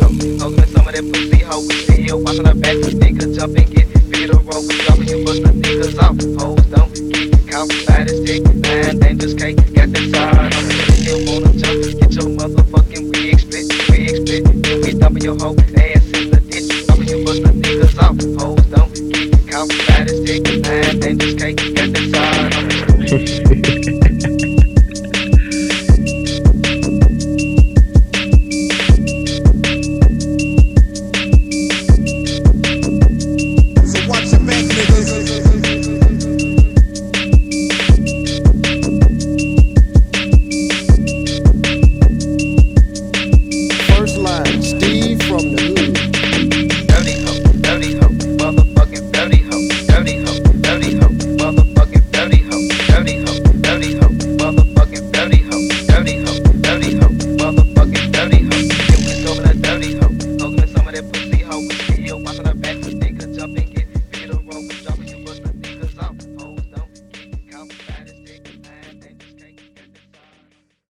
hoe. Go some of that pussy hoe. Sit here watching her back, nigga jump and get beat up. Roll up and you bust the niggas off. Hoes don't get caught by this dick. Nine dangerous cake, got the tired on me. Still wanna jump, get your motherfucking wig split, wig split. Then we dumping your hoe ass in the ditch. Dumping you bust the niggas off. Hoes don't get caught by this dick. Nine dangerous cake, got the tired